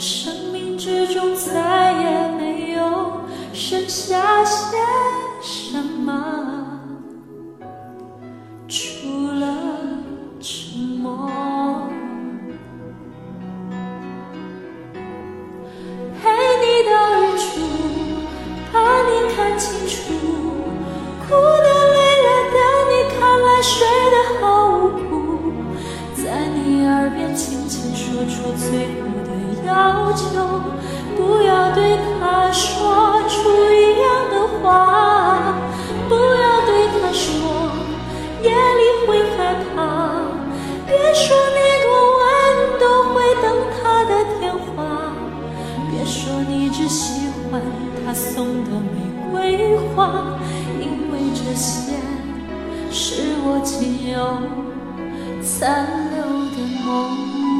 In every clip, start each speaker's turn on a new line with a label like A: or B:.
A: 生命之中再也没有剩下些什么，除了沉默。陪你到日出，把你看清楚，哭得累了的你看来睡得好无辜，在你耳边轻轻说出最后就不要对他说出一样的话不要对他说夜里会害怕别说你多晚都会等他的电话。别说你只喜欢他送的玫瑰花因为这些是我仅有残留的梦。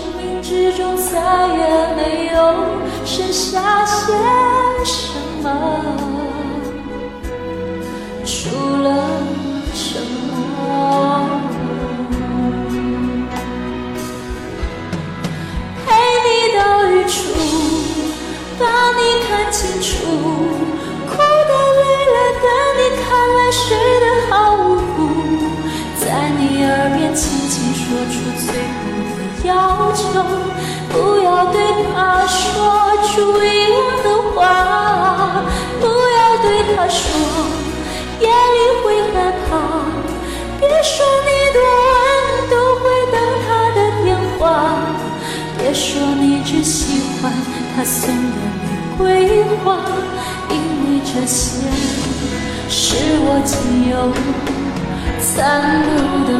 A: 始终再也没有实现就不要对他说出一样的话，不要对他说夜里会害怕，别说你多晚都会等他的电话，别说你只喜欢他送的玫瑰花，因为这些是我仅有残留的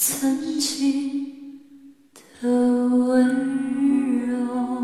A: 曾经的温柔。